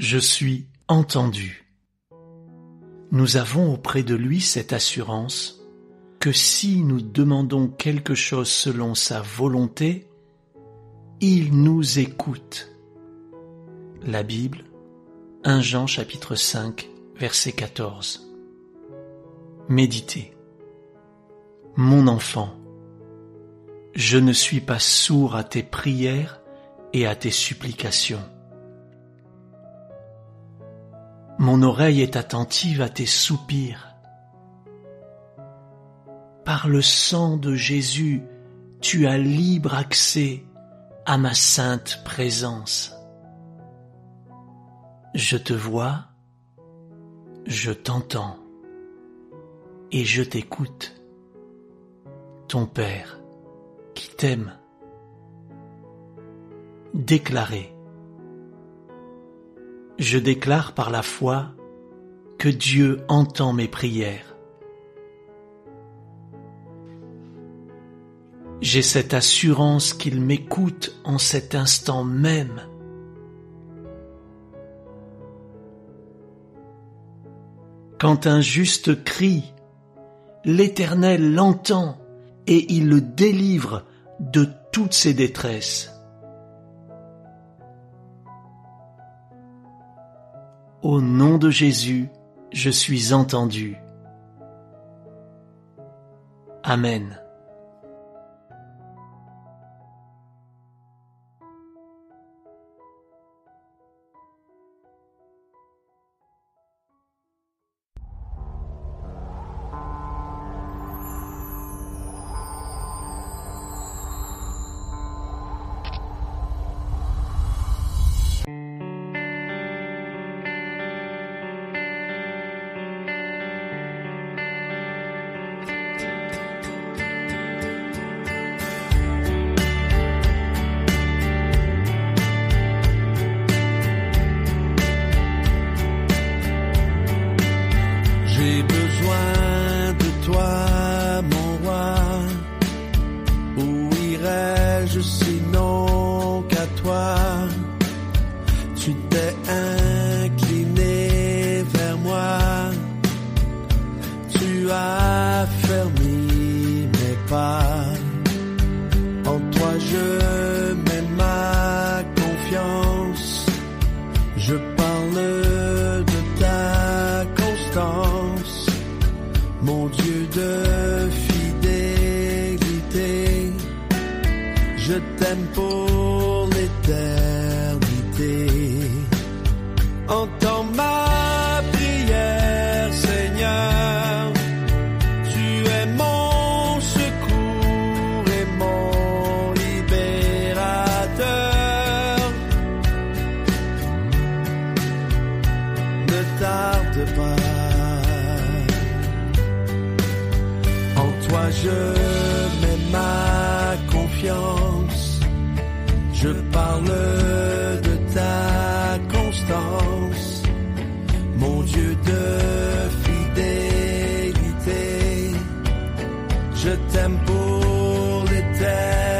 Je suis entendu. Nous avons auprès de lui cette assurance que si nous demandons quelque chose selon sa volonté, il nous écoute. La Bible, 1 Jean chapitre 5, verset 14. Méditez. Mon enfant, je ne suis pas sourd à tes prières et à tes supplications. Mon oreille est attentive à tes soupirs. Par le sang de Jésus, tu as libre accès à ma sainte présence. Je te vois, je t'entends et je t'écoute. Ton Père qui t'aime. Déclaré. Je déclare par la foi que Dieu entend mes prières. J'ai cette assurance qu'il m'écoute en cet instant même. Quand un juste crie, l'Éternel l'entend et il le délivre de toutes ses détresses. Au nom de Jésus, je suis entendu. Amen. Irais-je sinon qu'à toi Tu t'es incliné vers moi. Tu as fermé mes pas. En toi je mets ma confiance. Je parle de ta constance, mon Dieu de fidélité. Je t'aime pour l'éternité. Entends ma Je parle de ta constance, mon Dieu de fidélité. Je t'aime pour l'éternité.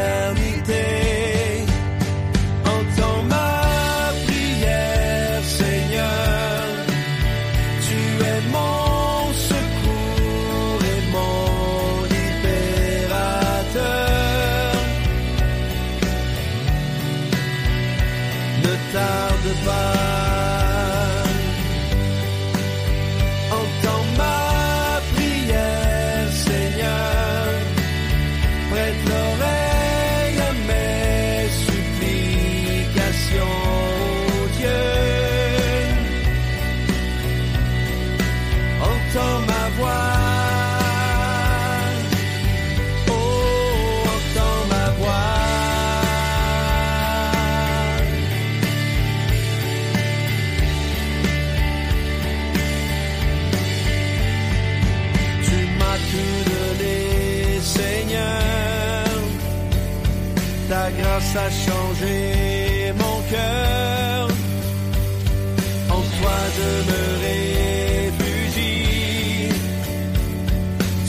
grâce a changé mon cœur. En toi je me.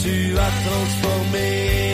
Tu as transformé